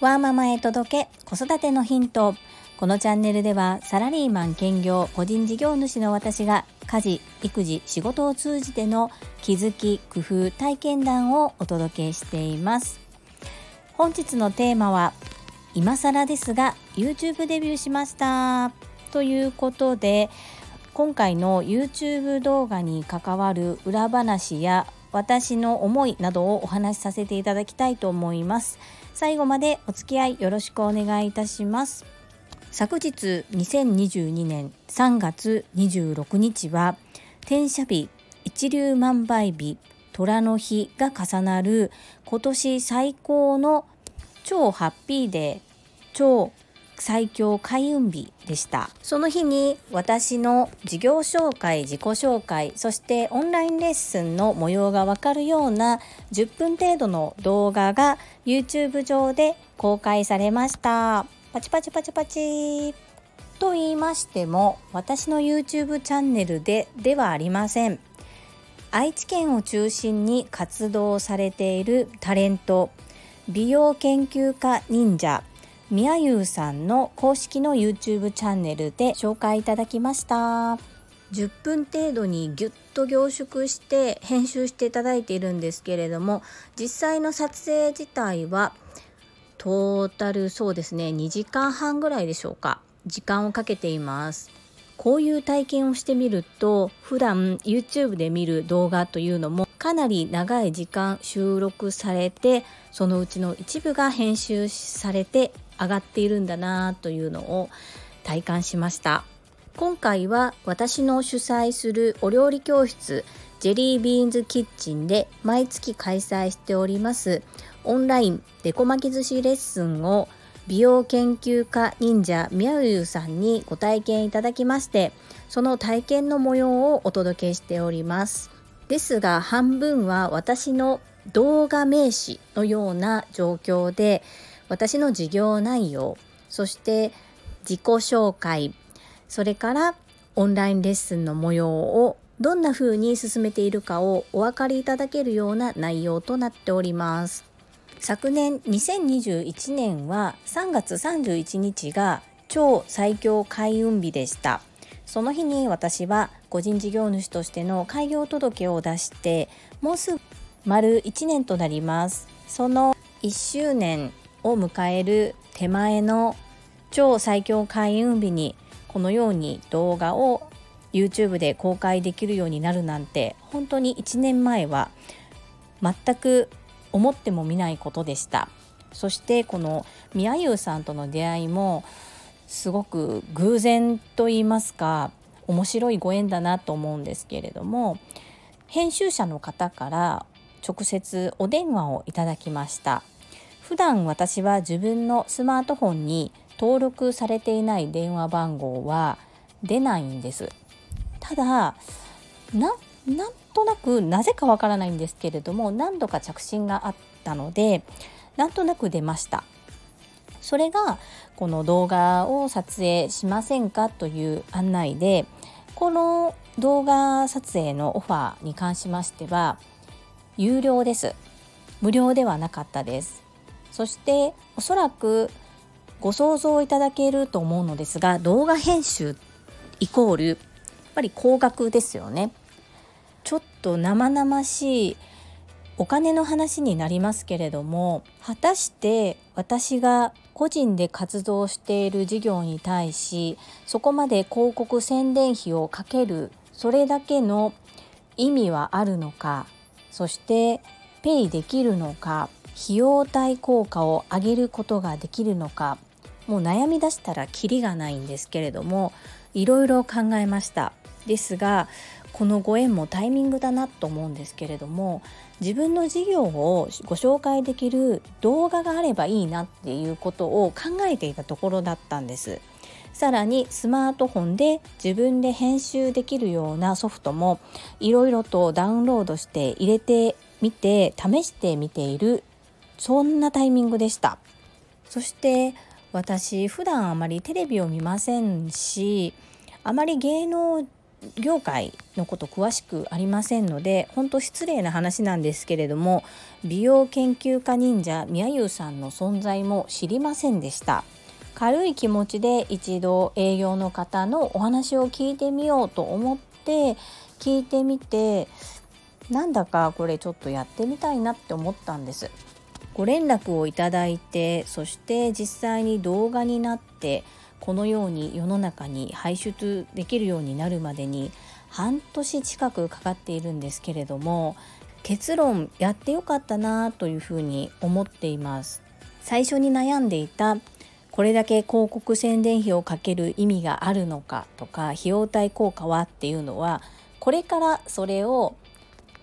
ワーママへ届け子育てのヒント。このチャンネルではサラリーマン兼業個人事業主の私が家事育児仕事を通じての気づき工夫体験談をお届けしています。本日のテーマは今更ですが YouTube デビューしました。ということで今回の YouTube 動画に関わる裏話や私の思いなどをお話しさせていただきたいと思います。最後までお付き合いよろしくお願いいたします。昨日2022年3月26日は転写日一粒万倍日虎の日が重なる今年最高の超ハッピーデー超最強開運日でした。その日に私の事業紹介自己紹介そしてオンラインレッスンの模様がわかるような10分程度の動画が YouTube 上で公開されました。パチパチパチパチ。と言いましても私の YouTube チャンネルでではありません。愛知県を中心に活動されているタレント美容研究家忍者みやゆうさんの公式の YouTube チャンネルで紹介いただきました。10分程度にぎゅっと凝縮して編集していただいているんですけれども実際の撮影自体はトータルそうですね2時間半ぐらいでしょうか。時間をかけています。こういう体験をしてみると普段 YouTube で見る動画というのもかなり長い時間収録されてそのうちの一部が編集されて上がっているんだなというのを体感しました。今回は私の主催するお料理教室ジェリービーンズキッチンで毎月開催しておりますオンラインデコ巻き寿司レッスンを美容研究家忍者みやゆうさんにご体験いただきましてその体験の模様をお届けしております。ですが半分は私の動画名詞のような状況で私の事業内容そして自己紹介それからオンラインレッスンの模様をどんな風に進めているかをお分かりいただけるような内容となっております。昨年2021年は3月31日が超最強開運日でした。その日に私は個人事業主としての開業届を出してもうすぐ丸1年となります。その1周年を迎える手前の超最強開運日にこのように動画を YouTube で公開できるようになるなんて本当に1年前は全く思ってもみないことでした。そしてこのみやゆうさんとの出会いもすごく偶然と言いますか面白いご縁だなと思うんですけれども編集者の方から直接お電話をいただきました。普段私は自分のスマートフォンに登録されていない電話番号は出ないんです。ただなんとなくなぜかわからないんですけれども何度か着信があったのでなんとなく出ました。それがこの動画を撮影しませんかという案内でこの動画撮影のオファーに関しましては有料です。無料ではなかったです。そしておそらくご想像いただけると思うのですが動画編集イコールやっぱり高額ですよね。ちょっと生々しいお金の話になりますけれども果たして私が個人で活動している事業に対しそこまで広告宣伝費をかけるそれだけの意味はあるのかそしてペイできるのか費用対効果を上げることができるのか。もう悩み出したらキリがないんですけれどもいろいろ考えました。ですがこのご縁もタイミングだなと思うんですけれども自分の事業をご紹介できる動画があればいいなっていうことを考えていたところだったんです。さらにスマートフォンで自分で編集できるようなソフトもいろいろとダウンロードして入れてみて試してみているそんなタイミングでした。そして私普段あまりテレビを見ませんしあまり芸能業界のこと詳しくありませんので本当失礼な話なんですけれども美容研究家忍者宮優さんの存在も知りませんでした。軽い気持ちで一度営業の方のお話を聞いてみようと思って聞いてみてなんだかこれちょっとやってみたいなって思ったんです。ご連絡をいただいてそして実際に動画になってこのように世の中に排出できるようになるまでに半年近くかかっているんですけれども結論やってよかったなというふうに思っています。最初に悩んでいたこれだけ広告宣伝費をかける意味があるのかとか費用対効果はっていうのはこれからそれを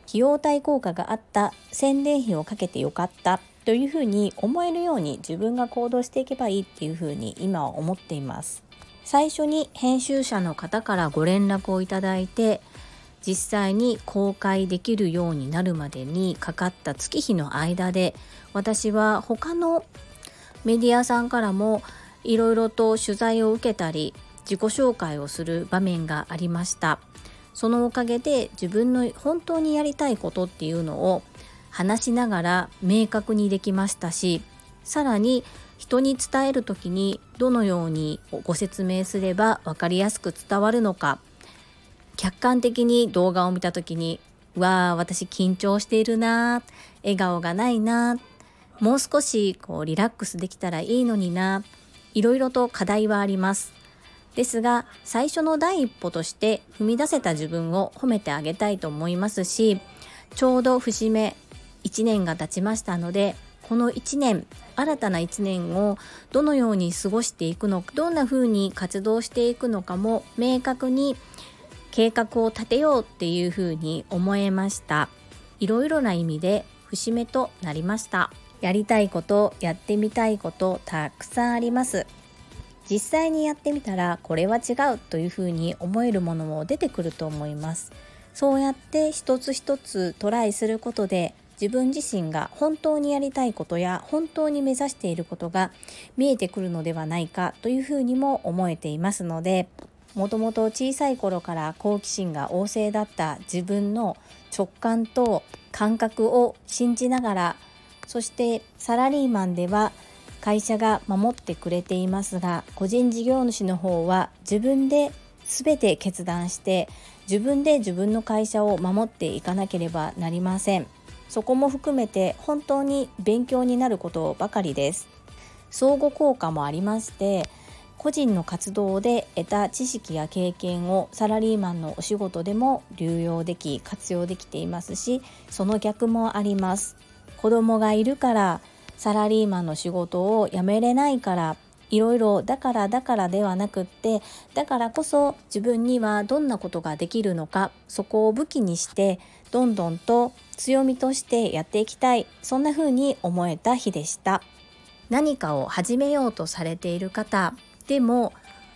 費用対効果があった宣伝費をかけてよかったというふうに思えるように自分が行動していけばいいっていうふうに今は思っています。最初に編集者の方からご連絡をいただいて実際に公開できるようになるまでにかかった月日の間で私は他のメディアさんからもいろいろと取材を受けたり自己紹介をする場面がありました。そのおかげで自分の本当にやりたいことっていうのを話しながら明確にできましたしさらに人に伝える時にどのようにご説明すれば分かりやすく伝わるのか。客観的に動画を見た時に「わあ私緊張しているな笑顔がないなもう少しこうリラックスできたらいいのにないろいろと課題はあります」ですが最初の第一歩として踏み出せた自分を褒めてあげたいと思いますしちょうど節目1年が経ちましたのでこの1年新たな1年をどのように過ごしていくのかどんな風に活動していくのかも明確に計画を立てようっていう風に思えました。いろいろな意味で節目となりました。やりたいことやってみたいことたくさんあります。実際にやってみたらこれは違うという風に思えるものも出てくると思います。そうやって一つ一つトライすることで自分自身が本当にやりたいことや本当に目指していることが見えてくるのではないかというふうにも思えていますのでもともと小さい頃から好奇心が旺盛だった自分の直感と感覚を信じながらそしてサラリーマンでは会社が守ってくれていますが個人事業主の方は自分で全て決断して自分で自分の会社を守っていかなければなりません。そこも含めて本当に勉強になることばかりです。相互効果もありまして個人の活動で得た知識や経験をサラリーマンのお仕事でも流用でき活用できていますしその逆もあります。子供がいるからサラリーマンの仕事を辞めれないからいろいろだからだからではなくってだからこそ自分にはどんなことができるのかそこを武器にしてどんどんと強みとしてやっていきたいそんな風に思えた日でした何かを始めようとされている方でも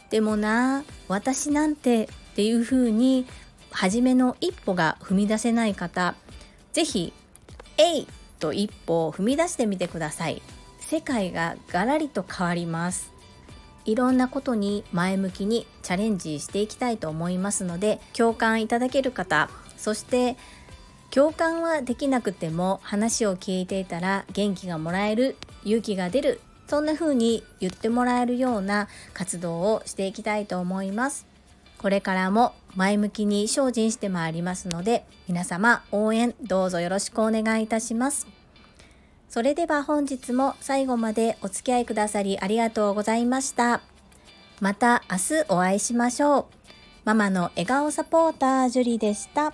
でもな私なんてっていう風に初めの一歩が踏み出せない方是非「えい!」と一歩を踏み出してみてください世界がガラリと変わりますいろんなことに前向きにチャレンジしていきたいと思いますので共感いただける方そして共感はできなくても話を聞いていたら元気がもらえる勇気が出るそんな風に言ってもらえるような活動をしていきたいと思います。これからも前向きに精進してまいりますので皆様応援どうぞよろしくお願いいたします。それでは本日も最後までお付き合いくださりありがとうございました。また明日お会いしましょう。ママの笑顔サポータージュリでした。